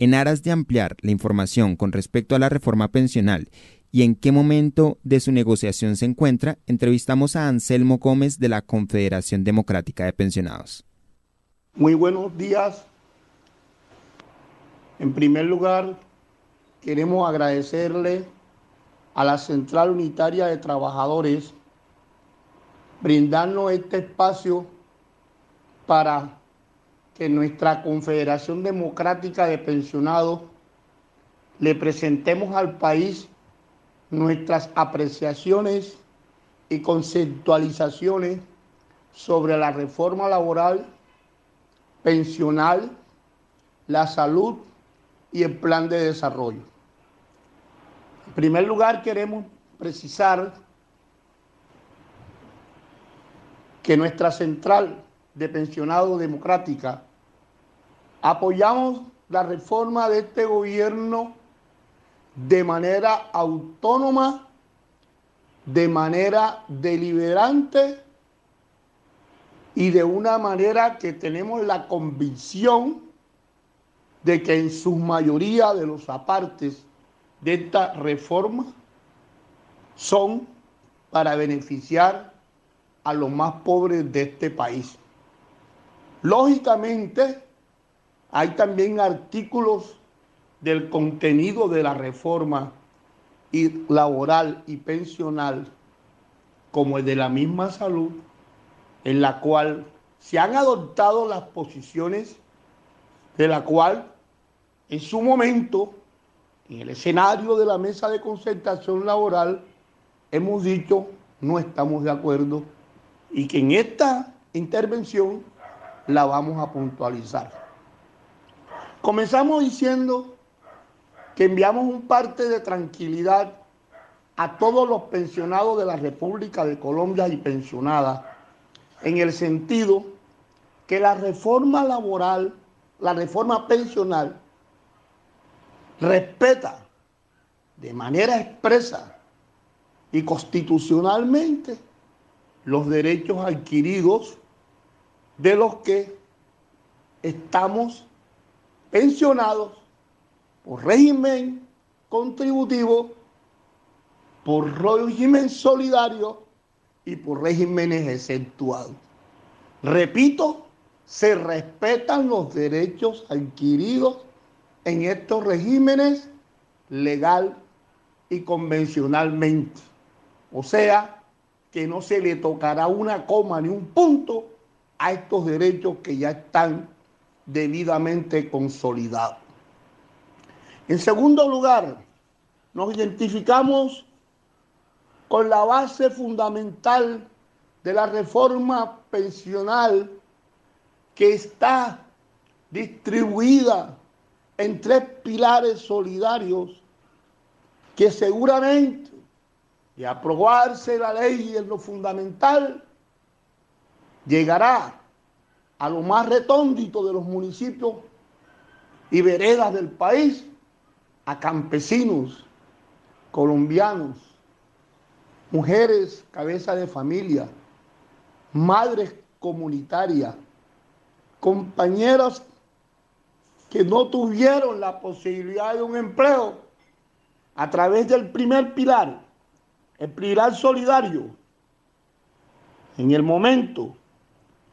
En aras de ampliar la información con respecto a la reforma pensional y en qué momento de su negociación se encuentra, entrevistamos a Anselmo Gómez de la Confederación Democrática de Pensionados. Muy buenos días. En primer lugar, queremos agradecerle a la Central Unitaria de Trabajadores brindarnos este espacio para que nuestra Confederación Democrática de Pensionados le presentemos al país nuestras apreciaciones y conceptualizaciones sobre la reforma laboral, pensional, la salud y el plan de desarrollo. En primer lugar, queremos precisar que nuestra central de pensionados democrática apoyamos la reforma de este gobierno de manera autónoma, de manera deliberante y de una manera que tenemos la convicción de que en su mayoría de los apartes de esta reforma son para beneficiar a los más pobres de este país. Lógicamente, hay también artículos del contenido de la reforma laboral y pensional, como el de la misma salud, en la cual se han adoptado las posiciones de la cual en su momento, en el escenario de la mesa de concertación laboral, hemos dicho no estamos de acuerdo y que en esta intervención la vamos a puntualizar. Comenzamos diciendo que enviamos un parte de tranquilidad a todos los pensionados de la República de Colombia y pensionadas, en el sentido que la reforma laboral, la reforma pensional, respeta de manera expresa y constitucionalmente los derechos adquiridos de los que estamos pensionados por régimen contributivo, por régimen solidario y por regímenes exceptuados. Repito, se respetan los derechos adquiridos en estos regímenes legal y convencionalmente. O sea, que no se le tocará una coma ni un punto a estos derechos que ya están debidamente consolidados. En segundo lugar, nos identificamos con la base fundamental de la reforma pensional que está distribuida en tres pilares solidarios que seguramente, de aprobarse la ley en lo fundamental, llegará a lo más retóndito de los municipios y veredas del país a campesinos colombianos, mujeres cabeza de familia, madres comunitarias, compañeras que no tuvieron la posibilidad de un empleo a través del primer pilar, el pilar solidario, en el momento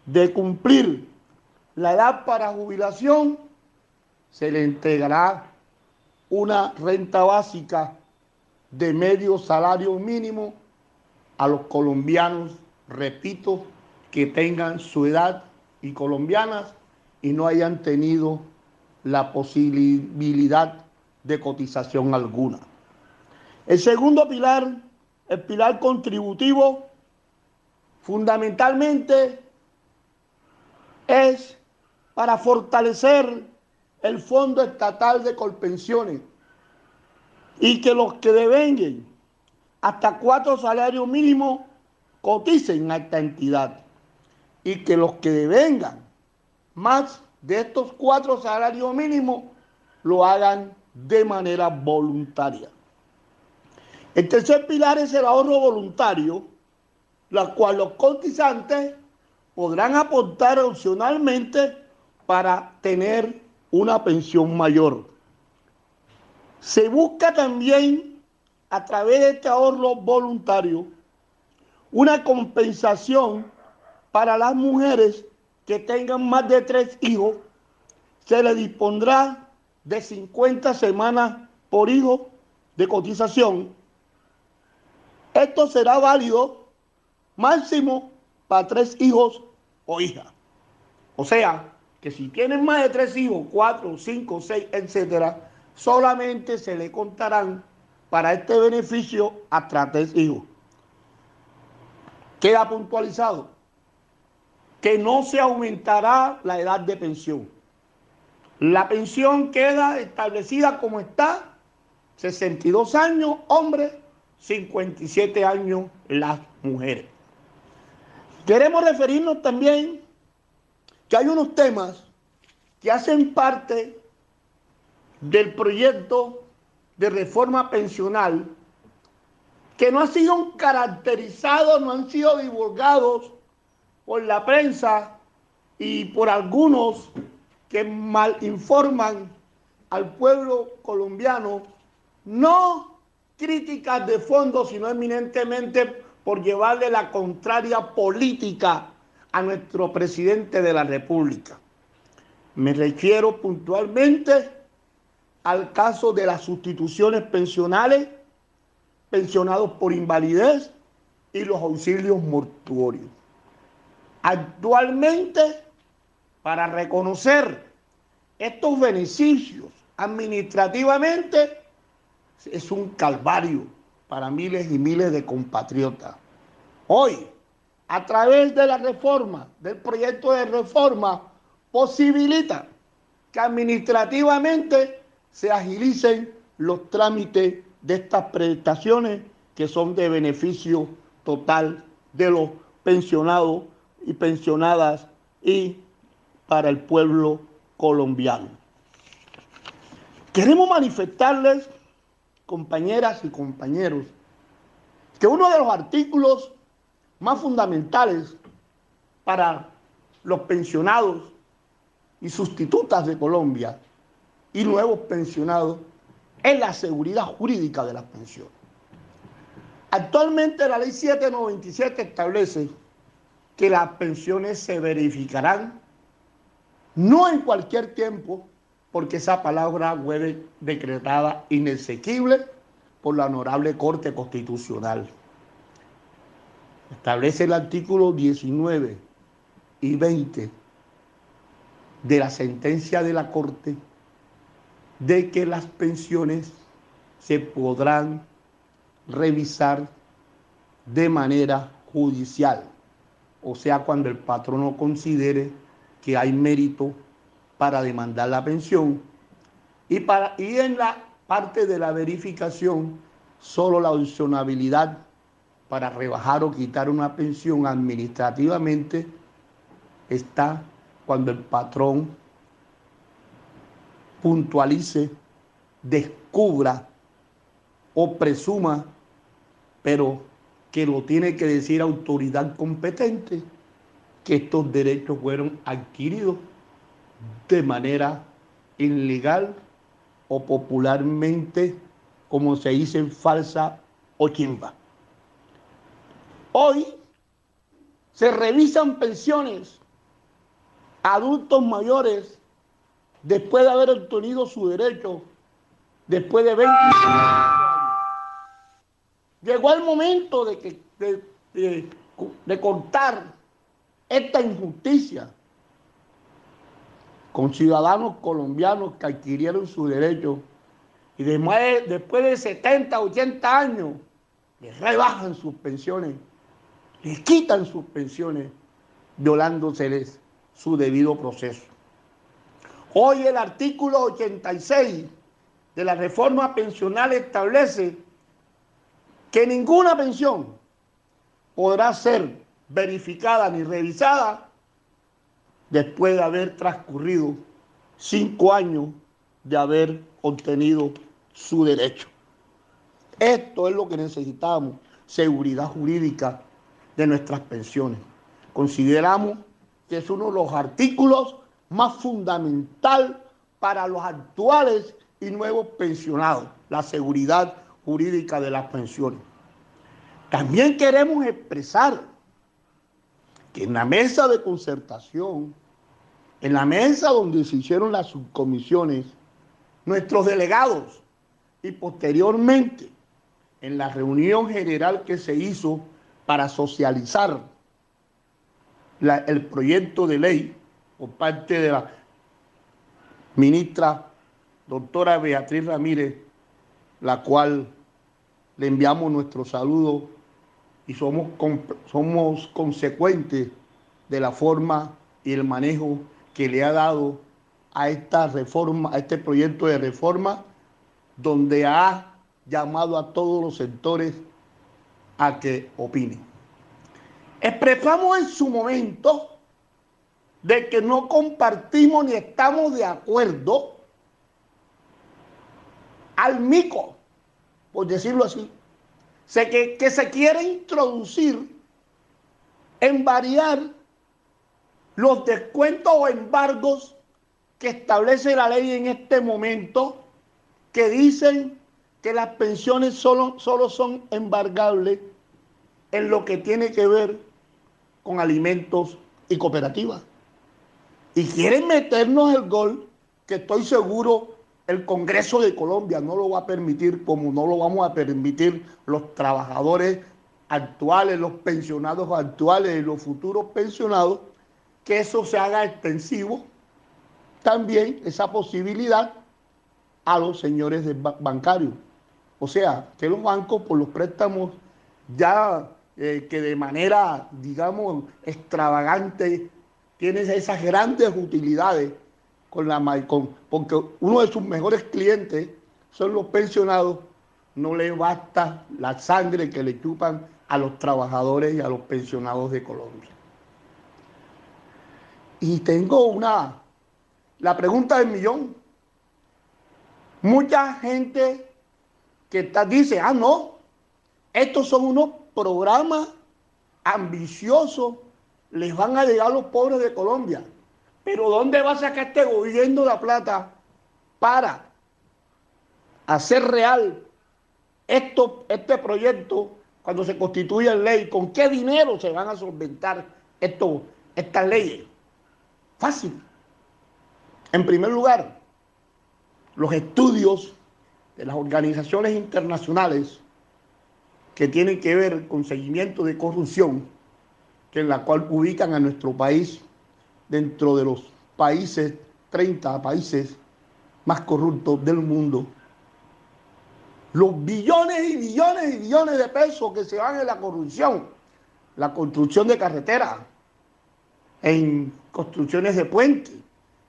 de cumplir la edad para jubilación, se le entregará una renta básica de medio salario mínimo a los colombianos, repito, que tengan su edad y colombianas y no hayan tenido la posibilidad de cotización alguna. El segundo pilar, el pilar contributivo, fundamentalmente es para fortalecer el Fondo Estatal de Colpensiones y que los que devenguen hasta cuatro salarios mínimos coticen a esta entidad y que los que devengan más de estos cuatro salarios mínimos lo hagan de manera voluntaria. El tercer pilar es el ahorro voluntario, la cual los cotizantes podrán aportar opcionalmente para tener una pensión mayor. Se busca también a través de este ahorro voluntario una compensación para las mujeres que tengan más de tres hijos. Se les dispondrá de 50 semanas por hijo de cotización. Esto será válido máximo para tres hijos o hijas. O sea, que si tienen más de tres hijos, cuatro, cinco, seis, etcétera, solamente se le contarán para este beneficio hasta tres hijos. Queda puntualizado que no se aumentará la edad de pensión. La pensión queda establecida como está, 62 años hombres, 57 años las mujeres. Queremos referirnos también que hay unos temas que hacen parte del proyecto de reforma pensional que no han sido caracterizados, no han sido divulgados por la prensa y por algunos que mal informan al pueblo colombiano, no críticas de fondo, sino eminentemente por llevarle la contraria política a nuestro presidente de la República. Me refiero puntualmente al caso de las sustituciones pensionales, pensionados por invalidez y los auxilios mortuorios. Actualmente, para reconocer estos beneficios administrativamente, es un calvario para miles y miles de compatriotas. Hoy, a través de la reforma, del proyecto de reforma, posibilita que administrativamente se agilicen los trámites de estas prestaciones que son de beneficio total de los pensionados y pensionadas y para el pueblo colombiano. Queremos manifestarles, compañeras y compañeros, que uno de los artículos más fundamentales para los pensionados y sustitutas de Colombia y nuevos pensionados es la seguridad jurídica de las pensiones. Actualmente la ley 797 establece que las pensiones se verificarán no en cualquier tiempo, porque esa palabra fue decretada inexequible por la Honorable Corte Constitucional. Establece el artículo 19 y 20 de la sentencia de la Corte de que las pensiones se podrán revisar de manera judicial, o sea, cuando el patrono considere que hay mérito para demandar la pensión. Y, para, y en la parte de la verificación solo la opcionabilidad para rebajar o quitar una pensión administrativamente está cuando el patrón puntualice, descubra o presuma, pero que lo tiene que decir autoridad competente, que estos derechos fueron adquiridos de manera ilegal o popularmente, como se dice, falsa o chimba. Hoy se revisan pensiones a adultos mayores después de haber obtenido su derecho, después de 20 años. Llegó el momento de, que, de, de cortar esta injusticia con ciudadanos colombianos que adquirieron su derecho y después de 70, 80 años les rebajan sus pensiones les quitan sus pensiones, violándoseles su debido proceso. Hoy el artículo 86 de la reforma pensional establece que ninguna pensión podrá ser verificada ni revisada después de haber transcurrido cinco años de haber obtenido su derecho. Esto es lo que necesitamos, seguridad jurídica de nuestras pensiones. Consideramos que es uno de los artículos más fundamental para los actuales y nuevos pensionados, la seguridad jurídica de las pensiones. También queremos expresar que en la mesa de concertación, en la mesa donde se hicieron las subcomisiones, nuestros delegados y posteriormente en la reunión general que se hizo para socializar el proyecto de ley por parte de la ministra doctora Beatriz Ramírez, la cual le enviamos nuestro saludo y somos, somos consecuentes de la forma y el manejo que le ha dado a esta reforma, a este proyecto de reforma, donde ha llamado a todos los sectores a que opinen. Expresamos en su momento de que no compartimos ni estamos de acuerdo al mico, por decirlo así, que, que se quiere introducir en variar los descuentos o embargos que establece la ley en este momento, que dicen que las pensiones solo, solo son embargables en lo que tiene que ver con alimentos y cooperativas. Y quieren meternos el gol que estoy seguro el Congreso de Colombia no lo va a permitir como no lo vamos a permitir los trabajadores actuales, los pensionados actuales y los futuros pensionados, que eso se haga extensivo también esa posibilidad a los señores bancarios. O sea, que los bancos por los préstamos ya eh, que de manera, digamos, extravagante tienen esas grandes utilidades con la con, porque uno de sus mejores clientes son los pensionados, no le basta la sangre que le chupan a los trabajadores y a los pensionados de Colombia. Y tengo una, la pregunta del millón. Mucha gente que está, dice, ah, no, estos son unos programas ambiciosos, les van a llegar a los pobres de Colombia. Pero ¿dónde va a sacar este gobierno la plata para hacer real esto, este proyecto cuando se constituya en ley? ¿Con qué dinero se van a solventar esto, estas leyes? Fácil. En primer lugar, los estudios de las organizaciones internacionales que tienen que ver con seguimiento de corrupción, que en la cual ubican a nuestro país dentro de los países, 30 países más corruptos del mundo. Los billones y billones y billones de pesos que se van en la corrupción, la construcción de carreteras, en construcciones de puentes,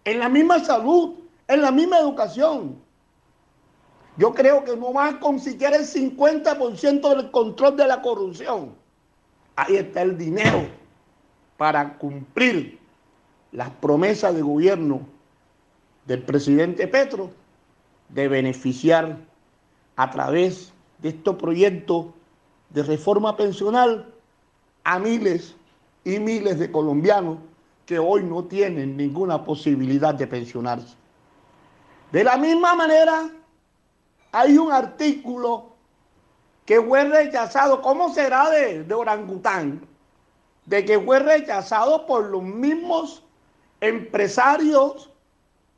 en la misma salud, en la misma educación. Yo creo que no más con siquiera el 50% del control de la corrupción. Ahí está el dinero para cumplir las promesas de gobierno del presidente Petro de beneficiar a través de estos proyectos de reforma pensional a miles y miles de colombianos que hoy no tienen ninguna posibilidad de pensionarse. De la misma manera, hay un artículo que fue rechazado, ¿cómo será de, de orangután? De que fue rechazado por los mismos empresarios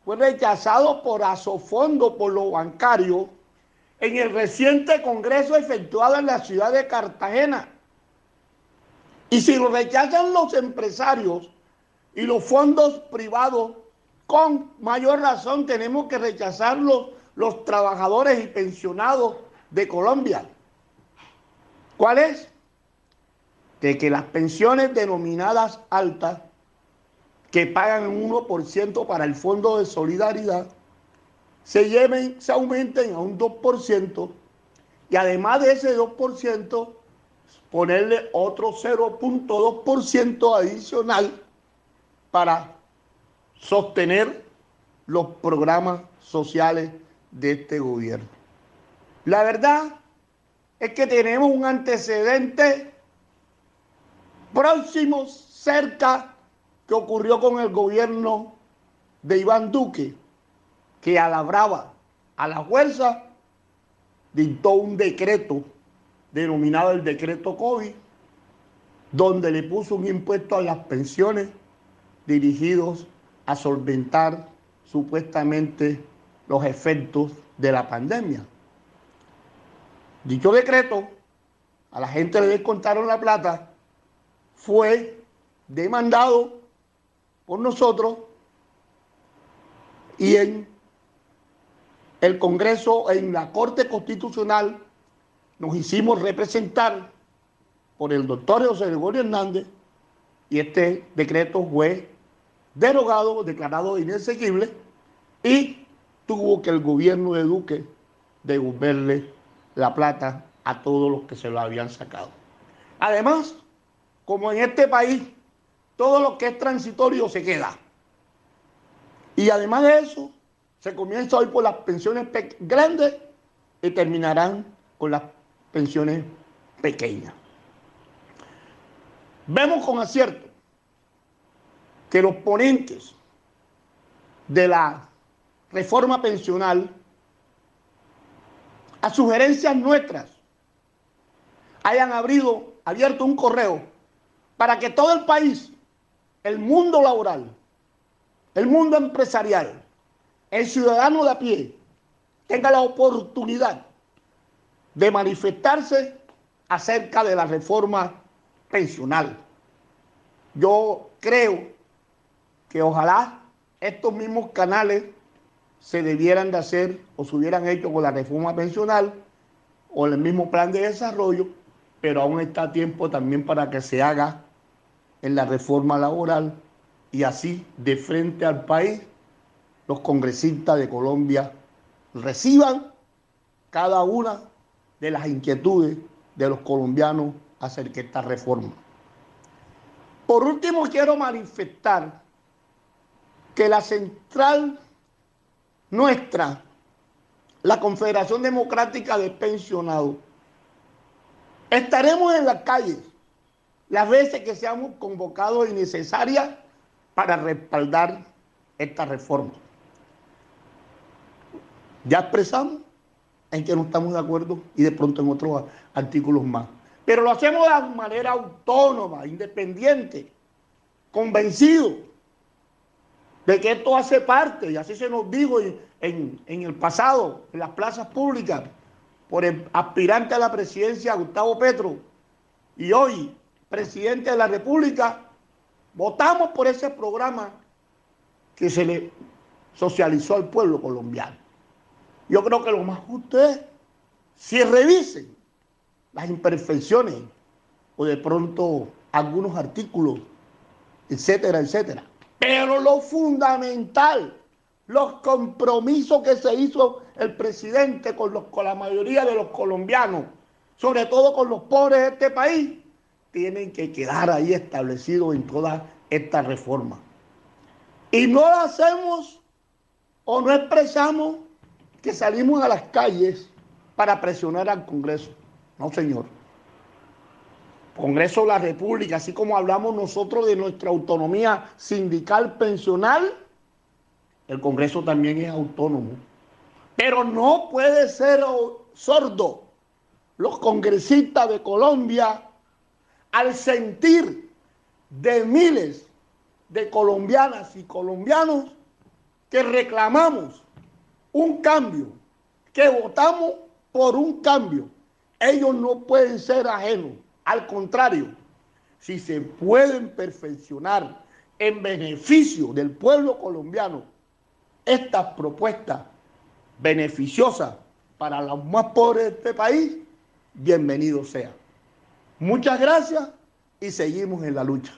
fue rechazado por Asofondo, por los bancarios, en el reciente congreso efectuado en la ciudad de Cartagena. Y si lo rechazan los empresarios y los fondos privados, con mayor razón tenemos que rechazarlos los trabajadores y pensionados de Colombia. ¿Cuál es? De que las pensiones denominadas altas que pagan un 1% para el Fondo de Solidaridad, se lleven, se aumenten a un 2% y además de ese 2%, ponerle otro 0.2% adicional para sostener los programas sociales de este gobierno. La verdad es que tenemos un antecedente próximo, cerca ¿Qué ocurrió con el gobierno de Iván Duque, que a la brava a la fuerza, dictó un decreto denominado el decreto COVID, donde le puso un impuesto a las pensiones dirigidos a solventar supuestamente los efectos de la pandemia. Dicho decreto, a la gente le descontaron la plata, fue demandado por nosotros y en el Congreso, en la Corte Constitucional, nos hicimos representar por el doctor José Gregorio Hernández y este decreto fue derogado, declarado inexequible y tuvo que el gobierno de Duque devolverle la plata a todos los que se lo habían sacado. Además, como en este país todo lo que es transitorio se queda. Y además de eso, se comienza hoy por las pensiones grandes y terminarán con las pensiones pequeñas. Vemos con acierto que los ponentes de la reforma pensional, a sugerencias nuestras, hayan abierto un correo para que todo el país, el mundo laboral, el mundo empresarial, el ciudadano de a pie, tenga la oportunidad de manifestarse acerca de la reforma pensional. Yo creo que ojalá estos mismos canales se debieran de hacer o se hubieran hecho con la reforma pensional o el mismo plan de desarrollo, pero aún está tiempo también para que se haga en la reforma laboral y así de frente al país los congresistas de Colombia reciban cada una de las inquietudes de los colombianos acerca de esta reforma. Por último, quiero manifestar que la central nuestra, la Confederación Democrática de Pensionados, estaremos en las calles las veces que seamos convocados y necesarias para respaldar esta reforma. Ya expresamos en que no estamos de acuerdo y de pronto en otros artículos más. Pero lo hacemos de manera autónoma, independiente, convencido de que esto hace parte, y así se nos dijo en, en el pasado, en las plazas públicas, por el aspirante a la presidencia Gustavo Petro, y hoy presidente de la República, votamos por ese programa que se le socializó al pueblo colombiano. Yo creo que lo más justo es si revisen las imperfecciones o de pronto algunos artículos, etcétera, etcétera. Pero lo fundamental, los compromisos que se hizo el presidente con, los, con la mayoría de los colombianos, sobre todo con los pobres de este país, tienen que quedar ahí establecidos en toda esta reforma. Y no lo hacemos o no expresamos que salimos a las calles para presionar al Congreso. No, señor. Congreso de la República, así como hablamos nosotros de nuestra autonomía sindical pensional, el Congreso también es autónomo. Pero no puede ser sordo los congresistas de Colombia al sentir de miles de colombianas y colombianos que reclamamos un cambio, que votamos por un cambio. Ellos no pueden ser ajenos. Al contrario, si se pueden perfeccionar en beneficio del pueblo colombiano estas propuestas beneficiosas para los más pobres de este país, bienvenido sea. Muchas gracias y seguimos en la lucha.